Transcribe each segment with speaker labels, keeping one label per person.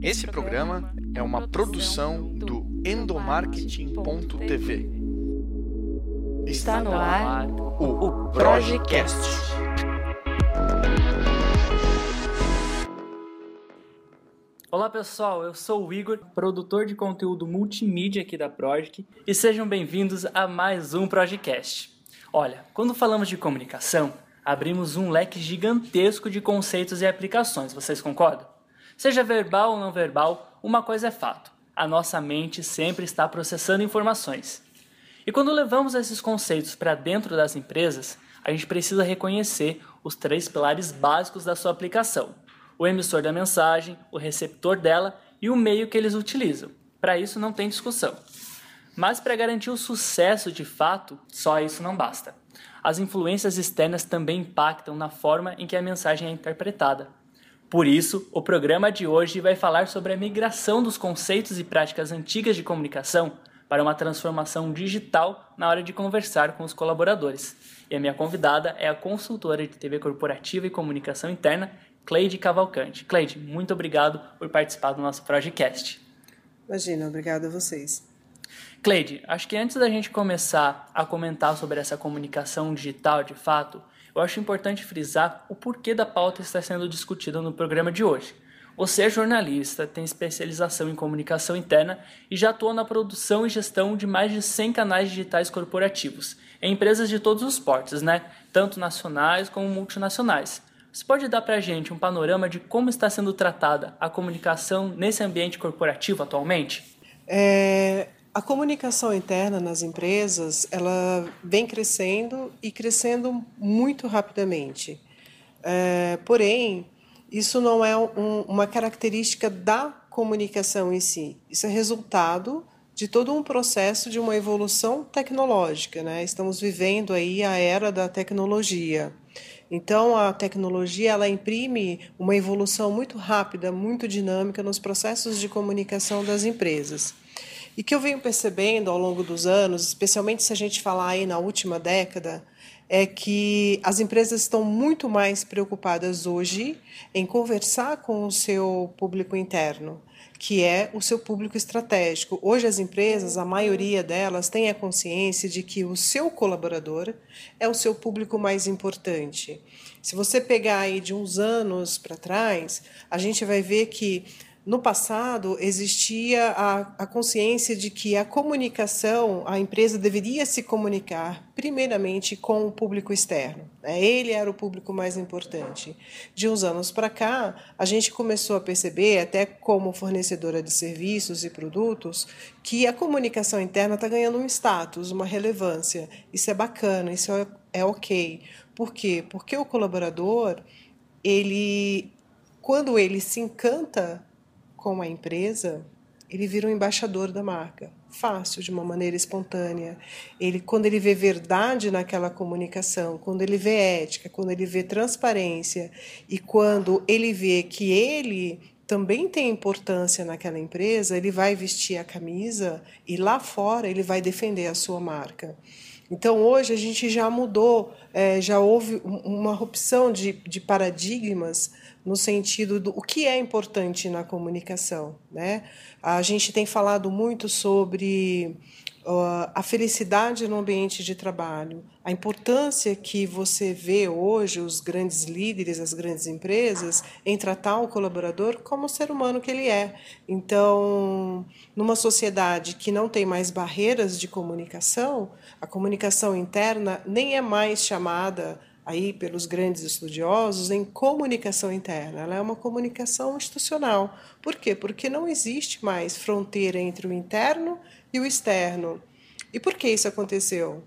Speaker 1: Esse programa é uma produção do endomarketing.tv.
Speaker 2: Está no ar
Speaker 1: o Projecast.
Speaker 3: Olá pessoal, eu sou o Igor, produtor de conteúdo multimídia aqui da Project, e sejam bem-vindos a mais um Projecast. Olha, quando falamos de comunicação, abrimos um leque gigantesco de conceitos e aplicações, vocês concordam? Seja verbal ou não verbal, uma coisa é fato: a nossa mente sempre está processando informações. E quando levamos esses conceitos para dentro das empresas, a gente precisa reconhecer os três pilares básicos da sua aplicação: o emissor da mensagem, o receptor dela e o meio que eles utilizam. Para isso não tem discussão. Mas para garantir o sucesso de fato, só isso não basta. As influências externas também impactam na forma em que a mensagem é interpretada. Por isso, o programa de hoje vai falar sobre a migração dos conceitos e práticas antigas de comunicação para uma transformação digital na hora de conversar com os colaboradores. E a minha convidada é a consultora de TV corporativa e comunicação interna, Cleide Cavalcante. Cleide, muito obrigado por participar do nosso podcast.
Speaker 4: Imagina, obrigado a vocês.
Speaker 3: Cleide, acho que antes da gente começar a comentar sobre essa comunicação digital de fato, eu acho importante frisar o porquê da pauta está sendo discutida no programa de hoje. Você é jornalista, tem especialização em comunicação interna e já atua na produção e gestão de mais de 100 canais digitais corporativos, em empresas de todos os portes, né? tanto nacionais como multinacionais. Você pode dar para a gente um panorama de como está sendo tratada a comunicação nesse ambiente corporativo atualmente?
Speaker 4: É, a comunicação interna nas empresas ela vem crescendo e crescendo muito rapidamente. É, porém, isso não é um, uma característica da comunicação em si. Isso é resultado de todo um processo de uma evolução tecnológica. Né? Estamos vivendo aí a era da tecnologia. Então, a tecnologia ela imprime uma evolução muito rápida, muito dinâmica nos processos de comunicação das empresas. E que eu venho percebendo ao longo dos anos, especialmente se a gente falar aí na última década, é que as empresas estão muito mais preocupadas hoje em conversar com o seu público interno, que é o seu público estratégico. Hoje as empresas, a maioria delas tem a consciência de que o seu colaborador é o seu público mais importante. Se você pegar aí de uns anos para trás, a gente vai ver que no passado, existia a, a, consciência de que a comunicação, a empresa deveria se comunicar primeiramente com o público externo. Né? Ele era o público mais importante. De uns anos para cá, a gente começou a perceber, até como fornecedora de serviços e produtos, que a comunicação interna está ganhando um status, uma relevância. Isso é bacana, isso é, é ok. Por quê? Porque o colaborador, ele, quando ele se encanta com a empresa, ele vira um embaixador da marca, fácil, de uma maneira espontânea. Ele, quando ele vê verdade naquela comunicação, quando ele vê ética, quando ele vê transparência e quando ele vê que ele também tem importância naquela empresa, ele vai vestir a camisa e lá fora ele vai defender a sua marca. Então, hoje a gente já mudou, é, já houve uma opção de, de paradigmas no sentido do o que é importante na comunicação. Né? A gente tem falado muito sobre uh, a felicidade no ambiente de trabalho, a importância que você vê hoje os grandes líderes, as grandes empresas, em tratar o colaborador como o ser humano que ele é. Então, numa sociedade que não tem mais barreiras de comunicação, a comunicação interna nem é mais chamada aí pelos grandes estudiosos em comunicação interna. Ela é uma comunicação institucional. Por quê? Porque não existe mais fronteira entre o interno e o externo. E por que isso aconteceu?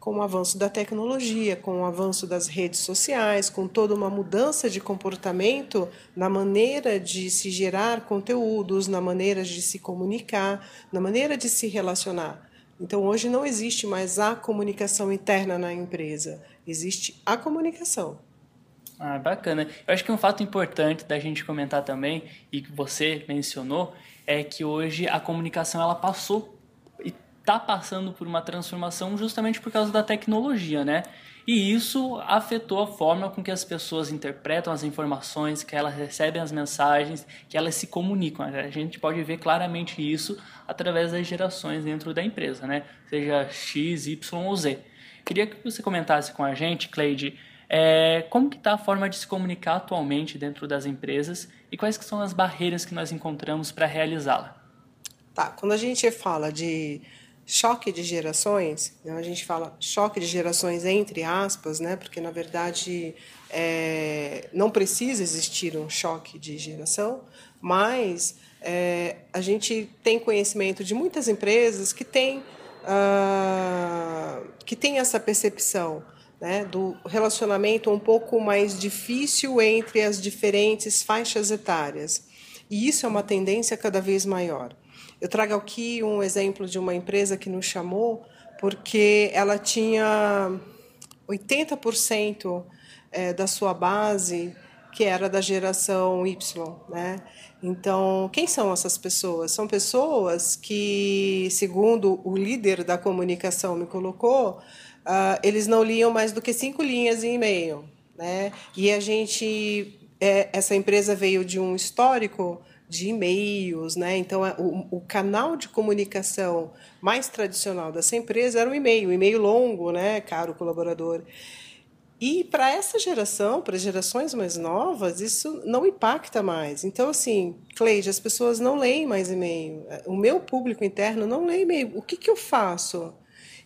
Speaker 4: Com o avanço da tecnologia, com o avanço das redes sociais, com toda uma mudança de comportamento na maneira de se gerar conteúdos, na maneira de se comunicar, na maneira de se relacionar. Então, hoje não existe mais a comunicação interna na empresa, existe a comunicação.
Speaker 3: Ah, bacana. Eu acho que um fato importante da gente comentar também, e que você mencionou, é que hoje a comunicação ela passou e está passando por uma transformação justamente por causa da tecnologia, né? E isso afetou a forma com que as pessoas interpretam as informações, que elas recebem as mensagens, que elas se comunicam. A gente pode ver claramente isso através das gerações dentro da empresa, né? Seja X, Y ou Z. Queria que você comentasse com a gente, Cleide, é, como que está a forma de se comunicar atualmente dentro das empresas e quais que são as barreiras que nós encontramos para realizá-la?
Speaker 4: Tá, quando a gente fala de choque de gerações, né, a gente fala choque de gerações entre aspas, né, porque na verdade é, não precisa existir um choque de geração, mas é, a gente tem conhecimento de muitas empresas que têm uh, que tem essa percepção né, do relacionamento um pouco mais difícil entre as diferentes faixas etárias. E isso é uma tendência cada vez maior. Eu trago aqui um exemplo de uma empresa que nos chamou porque ela tinha 80% é, da sua base que era da geração Y, né? Então, quem são essas pessoas? São pessoas que, segundo o líder da comunicação me colocou, uh, eles não liam mais do que cinco linhas em e-mail, né? E a gente, é, essa empresa veio de um histórico de e-mails, né? Então, é, o, o, canal de comunicação mais tradicional dessa empresa era o e-mail, e-mail longo, né, caro colaborador. E para essa geração, para gerações mais novas, isso não impacta mais. Então, assim, Cleide, as pessoas não leem mais e-mail. O meu público interno não lê e-mail. O que, que eu faço?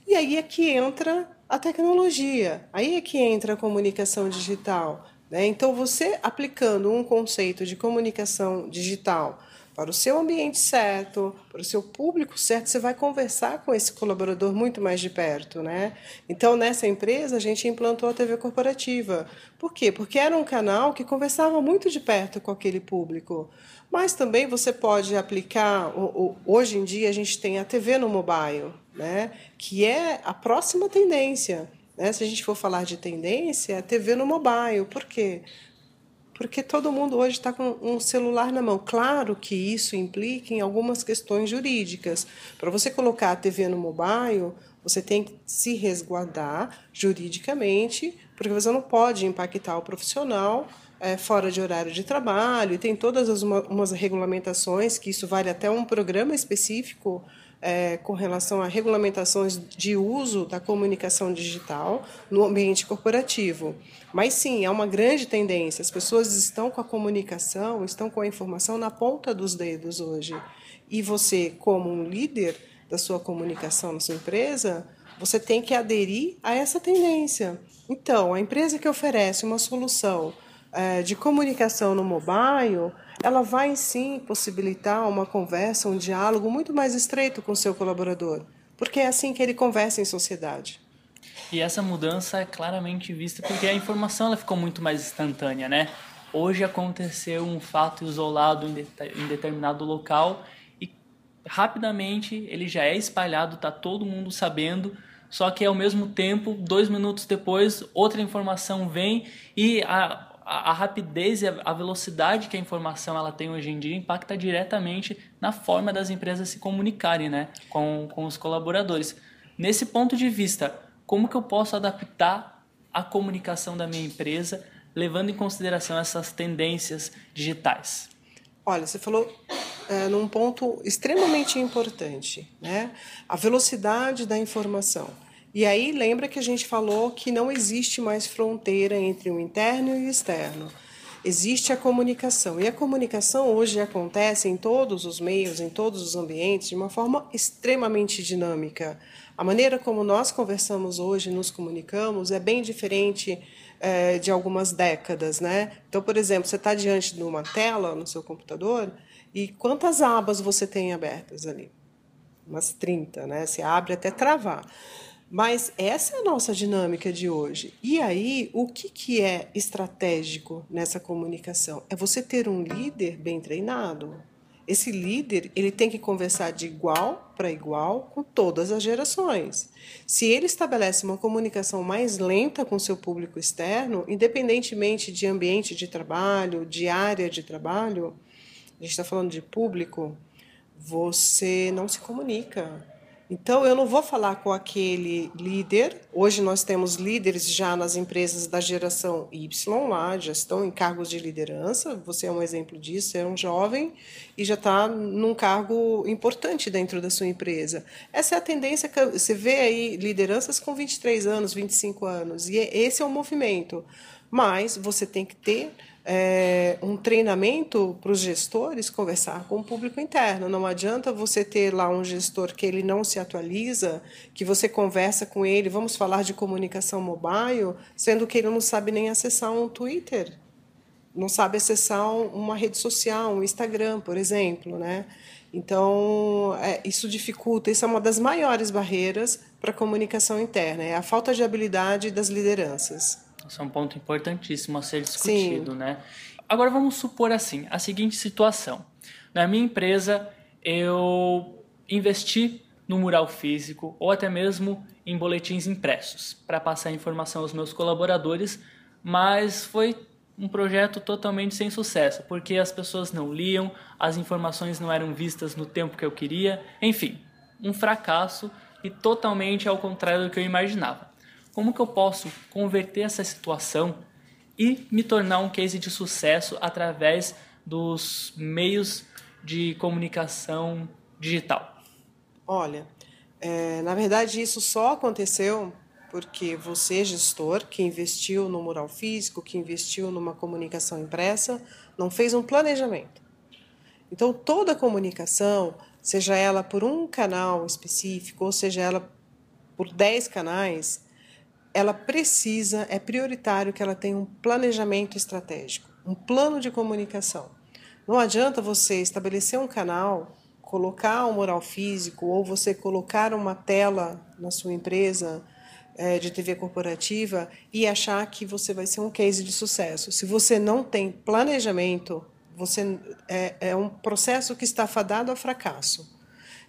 Speaker 4: E aí é que entra a tecnologia, aí é que entra a comunicação digital. Né? Então, você aplicando um conceito de comunicação digital para o seu ambiente certo, para o seu público certo, você vai conversar com esse colaborador muito mais de perto, né? Então, nessa empresa, a gente implantou a TV corporativa. Por quê? Porque era um canal que conversava muito de perto com aquele público. Mas também você pode aplicar, hoje em dia a gente tem a TV no mobile, né? Que é a próxima tendência. Né? Se a gente for falar de tendência, é a TV no mobile. Por quê? Porque todo mundo hoje está com um celular na mão. Claro que isso implica em algumas questões jurídicas. Para você colocar a TV no mobile, você tem que se resguardar juridicamente, porque você não pode impactar o profissional é, fora de horário de trabalho, e tem todas as uma, umas regulamentações, que isso vale até um programa específico é, com relação a regulamentações de uso da comunicação digital no ambiente corporativo. Mas sim, é uma grande tendência. As pessoas estão com a comunicação, estão com a informação na ponta dos dedos hoje. E você, como um líder da sua comunicação na sua empresa, você tem que aderir a essa tendência. Então, a empresa que oferece uma solução de comunicação no mobile, ela vai sim possibilitar uma conversa, um diálogo muito mais estreito com o seu colaborador, porque é assim que ele conversa em sociedade.
Speaker 3: E essa mudança é claramente vista porque a informação ela ficou muito mais instantânea, né? Hoje aconteceu um fato isolado em determinado local e rapidamente ele já é espalhado, tá todo mundo sabendo. Só que ao mesmo tempo, dois minutos depois, outra informação vem e a, a, rapidez e a, a, velocidade que a informação ela tem hoje em dia impacta diretamente na forma das empresas se comunicarem né, com, com os colaboradores. Nesse ponto de vista, como que eu posso adaptar a comunicação da minha empresa levando em consideração essas tendências digitais?
Speaker 4: Olha, você falou é, num ponto extremamente importante, né? A velocidade da informação. E aí lembra que a gente falou que não existe mais fronteira entre o interno e o externo. Existe a comunicação. E a comunicação hoje acontece em todos os meios, em todos os ambientes, de uma forma extremamente dinâmica. A maneira como nós conversamos hoje, nos comunicamos, é bem diferente é, de algumas décadas. Né? Então, por exemplo, você está diante de uma tela no seu computador e quantas abas você tem abertas ali? Umas 30, né? Você abre até travar. Mas essa é a nossa dinâmica de hoje. E aí, o que, que é estratégico nessa comunicação? É você ter um líder bem treinado. Esse líder ele tem que conversar de igual para igual com todas as gerações. Se ele estabelece uma comunicação mais lenta com seu público externo, independentemente de ambiente de trabalho, de área de trabalho, a gente está falando de público, você não se comunica Então, eu não vou falar com aquele líder. Hoje nós temos líderes já nas empresas da geração Y lá, já estão em cargos de liderança. Você é um exemplo disso, é um jovem e já está num cargo importante dentro da sua empresa. Essa é a tendência que você vê aí lideranças com 23 anos, 25 anos, e esse é o movimento. Mas você tem que ter é, um treinamento para os gestores conversar com o público interno. Não adianta você ter lá um gestor que ele não se atualiza, que você conversa com ele, vamos falar de comunicação mobile, sendo que ele não sabe nem acessar um Twitter, não sabe acessar uma rede social, um Instagram, por exemplo, né? Então, é, isso dificulta, isso é uma das maiores barreiras para a comunicação interna, é a falta de habilidade das lideranças.
Speaker 3: Isso é um ponto importantíssimo a ser discutido, Sim. né? Agora vamos supor assim, a seguinte situação. Na minha empresa, eu investi no mural físico ou até mesmo em boletins impressos para passar informação aos meus colaboradores, mas foi um projeto totalmente sem sucesso, porque as pessoas não liam, as informações não eram vistas no tempo que eu queria, enfim, um fracasso e totalmente ao contrário do que eu imaginava. Como que eu posso converter essa situação e me tornar um case de sucesso através dos meios de comunicação digital?
Speaker 4: Olha, é, na verdade isso só aconteceu porque você, gestor, que investiu no mural físico, que investiu numa comunicação impressa, não fez um planejamento. Então, toda comunicação, seja ela por um canal específico, ou seja ela por 10 canais, ela precisa, é prioritário que ela tenha um planejamento estratégico, um plano de comunicação. Não adianta você estabelecer um canal, colocar um mural físico ou você colocar uma tela na sua empresa é, de TV corporativa e achar que você vai ser um case de sucesso. Se você não tem planejamento, você é, é um processo que está fadado a fracasso.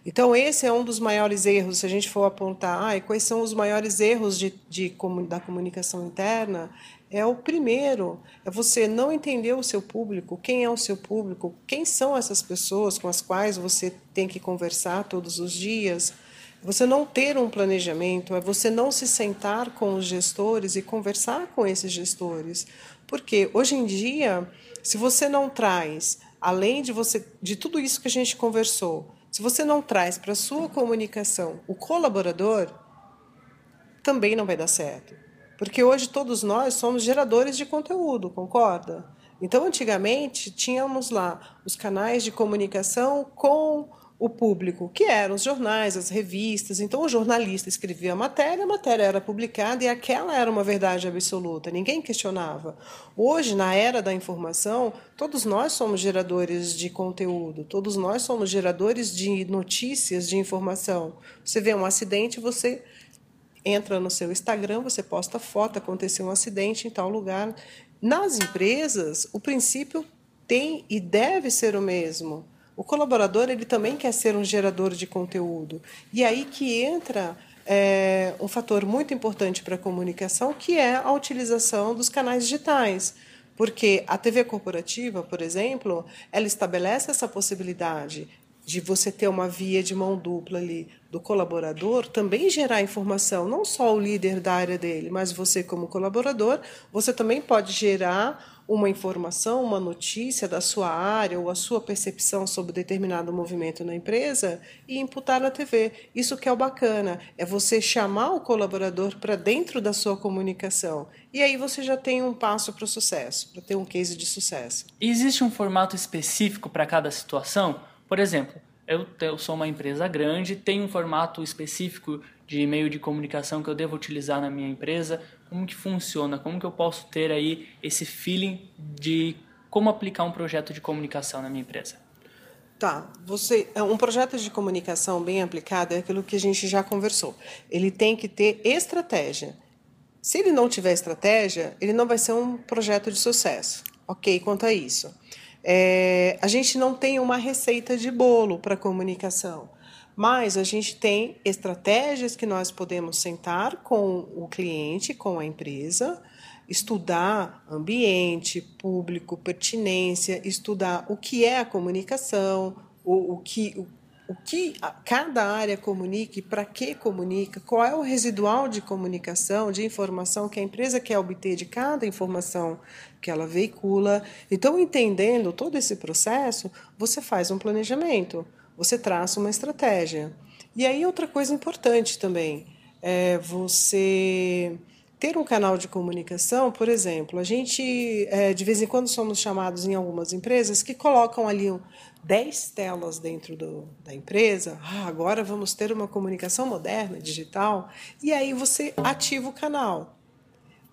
Speaker 4: Então, esse é um dos maiores erros, se a gente for apontar ah, quais são os maiores erros de, de, da comunicação interna, é o primeiro, é você não entender o seu público, quem é o seu público, quem são essas pessoas com as quais você tem que conversar todos os dias. Você não ter um planejamento, é você não se sentar com os gestores e conversar com esses gestores. Porque hoje em dia, se você não traz, além de você de tudo isso que a gente conversou, se você não traz para sua comunicação o colaborador, também não vai dar certo. Porque hoje todos nós somos geradores de conteúdo, concorda? Então, antigamente, tínhamos lá os canais de comunicação com o público, que eram os jornais, as revistas. Então, o jornalista escrevia a matéria, a matéria era publicada e aquela era uma verdade absoluta, ninguém questionava. Hoje, na era da informação, todos nós somos geradores de conteúdo, todos nós somos geradores de notícias, de informação. Você vê um acidente, você entra no seu Instagram, você posta foto, aconteceu um acidente em tal lugar. Nas empresas, o princípio tem e deve ser o mesmo o colaborador ele também quer ser um gerador de conteúdo. E aí que entra é, um fator muito importante para a comunicação, que é a utilização dos canais digitais. Porque a TV corporativa, por exemplo, ela estabelece essa possibilidade de você ter uma via de mão dupla ali do colaborador, também gerar informação, não só o líder da área dele, mas você como colaborador, você também pode gerar uma informação, uma notícia da sua área ou a sua percepção sobre determinado movimento na empresa e imputar na TV. Isso que é o bacana, é você chamar o colaborador para dentro da sua comunicação. E aí você já tem um passo para o sucesso, para ter um case de sucesso.
Speaker 3: Existe um formato específico para cada situação? Por exemplo, eu, eu sou uma empresa grande, tem um formato específico de e-mail de comunicação que eu devo utilizar na minha empresa? Como que funciona? Como que eu posso ter aí esse feeling de como aplicar um projeto de comunicação na minha empresa?
Speaker 4: Tá, você é, um projeto de comunicação bem aplicado é aquilo que a gente já conversou. Ele tem que ter estratégia. Se ele não tiver estratégia, ele não vai ser um projeto de sucesso. Ok, quanto a isso. É, a gente não tem uma receita de bolo para comunicação. Mas a gente tem estratégias que nós podemos sentar com o cliente, com a empresa, estudar ambiente, público, pertinência, estudar o que é a comunicação, o, o que, o, o que cada área comunica e para que comunica, qual é o residual de comunicação, de informação que a empresa quer obter de cada informação que ela veicula. Então, entendendo todo esse processo, você faz um planejamento, você traça uma estratégia. E aí, outra coisa importante também é você ter um canal de comunicação, por exemplo, a gente é, de vez em quando somos chamados em algumas empresas que colocam ali 10 telas dentro do, da empresa, ah, agora vamos ter uma comunicação moderna, digital, e aí você ativa o canal.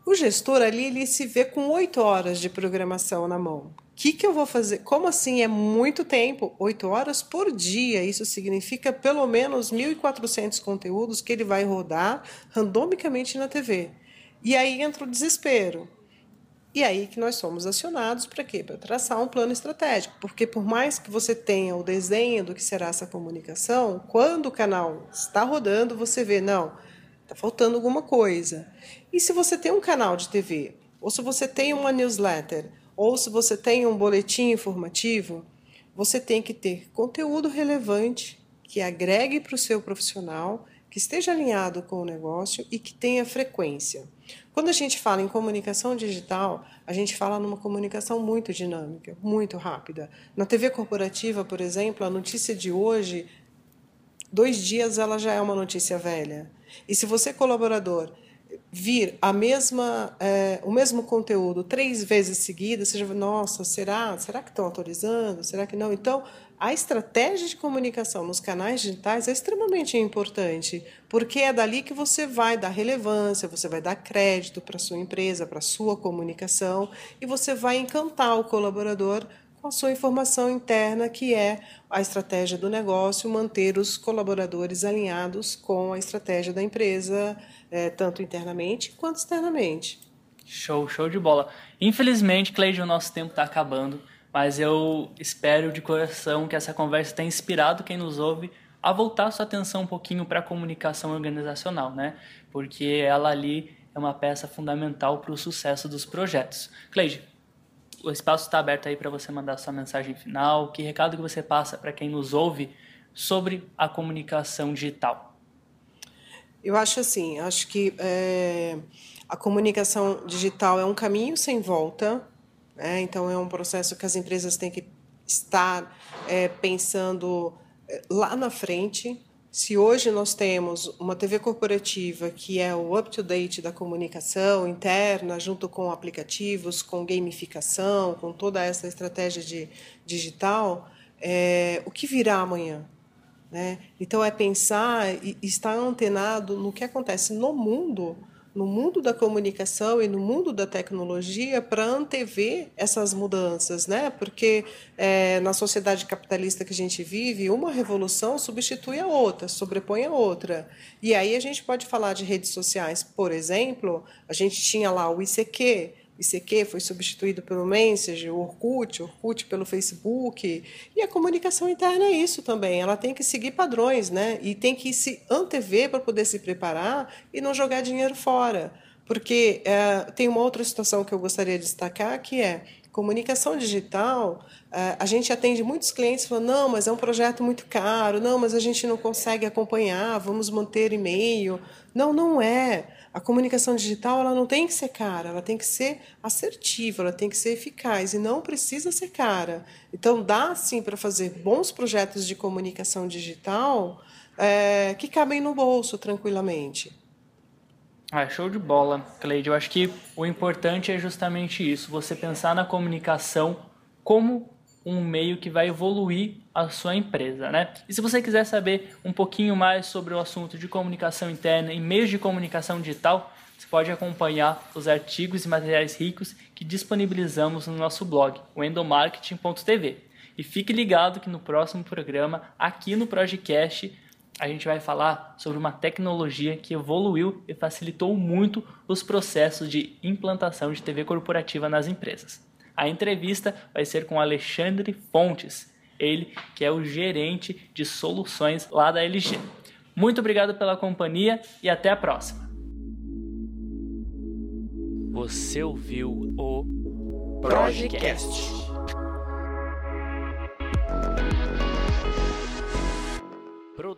Speaker 4: O gestor ali ele se vê com 8 horas de programação na mão. Que, que eu vou fazer? Como assim? É muito tempo? 8 horas por dia. Isso significa pelo menos 1.400 conteúdos que ele vai rodar randomicamente na TV. E aí entra o desespero. E aí que nós somos acionados para quê? Para traçar um plano estratégico. Porque por mais que você tenha o desenho do que será essa comunicação, quando o canal está rodando, você vê, não, está faltando alguma coisa. E se você tem um canal de TV, ou se você tem uma newsletter, ou se você tem um boletim informativo, você tem que ter conteúdo relevante que agregue para o seu profissional que esteja alinhado com o negócio e que tenha frequência. Quando a gente fala em comunicação digital, a gente fala numa comunicação muito dinâmica, muito rápida. Na TV corporativa, por exemplo, a notícia de hoje, dois dias ela já é uma notícia velha. E se você colaborador vir a mesma é, o mesmo conteúdo três vezes seguidas, você já nossa, será? Será que estão autorizando? Será que não? Então a estratégia de comunicação nos canais digitais é extremamente importante, porque é dali que você vai dar relevância, você vai dar crédito para sua empresa, para sua comunicação, e você vai encantar o colaborador a sua informação interna, que é a estratégia do negócio, manter os colaboradores alinhados com a estratégia da empresa, é, tanto internamente quanto externamente.
Speaker 3: Show, show de bola. Infelizmente, Cleide, o nosso tempo está acabando mas eu espero de coração que essa conversa tenha inspirado quem nos ouve a voltar sua atenção um pouquinho para a comunicação organizacional, né? Porque ela ali é uma peça fundamental para o sucesso dos projetos. Cleide, o espaço está aberto aí para você mandar sua mensagem final. Que recado que você passa para quem nos ouve sobre a comunicação digital?
Speaker 4: Eu acho assim, acho que é, a comunicação digital é um caminho sem volta né? Então, é um processo que as empresas têm que estar é, pensando é, lá na frente. Se hoje nós temos uma TV corporativa que é o up-to-date da comunicação interna, junto com aplicativos, com gamificação, com toda essa estratégia de digital, é, o que virá amanhã? Né? Então, é pensar e estar antenado no que acontece no mundo no mundo da comunicação e no mundo da tecnologia para antever essas mudanças, né? Porque é, na sociedade capitalista que a gente vive, uma revolução substitui a outra, sobrepõe a outra. E aí a gente pode falar de redes sociais, por exemplo, a gente tinha lá o ICQ, ICQ foi substituído pelo Messenger, o Orkut, Orkut pelo Facebook. E a comunicação interna é isso também. Ela tem que seguir padrões, né? E tem que se antever para poder se preparar e não jogar dinheiro fora. Porque é, tem uma outra situação que eu gostaria de destacar, que é comunicação digital, é, a gente atende muitos clientes falando, não, mas é um projeto muito caro, não, mas a gente não consegue acompanhar, vamos manter e-mail. Não, não é. A comunicação digital ela não tem que ser cara, ela tem que ser assertiva, ela tem que ser eficaz e não precisa ser cara. Então dá sim para fazer bons projetos de comunicação digital é, que cabem no bolso tranquilamente.
Speaker 3: Ah, show de bola, Cleide. Eu acho que o importante é justamente isso: você pensar na comunicação como um meio que vai evoluir a sua empresa, né? E se você quiser saber um pouquinho mais sobre o assunto de comunicação interna e meios de comunicação digital, você pode acompanhar os artigos e materiais ricos que disponibilizamos no nosso blog, o endomarketing.tv. E fique ligado que no próximo programa, aqui no Projecast, a gente vai falar sobre uma tecnologia que evoluiu e facilitou muito os processos de implantação de TV corporativa nas empresas. A entrevista vai ser com Alexandre Fontes, ele que é o gerente de soluções lá da LG. Muito obrigado pela companhia e até a próxima.
Speaker 1: Você ouviu o Projecast.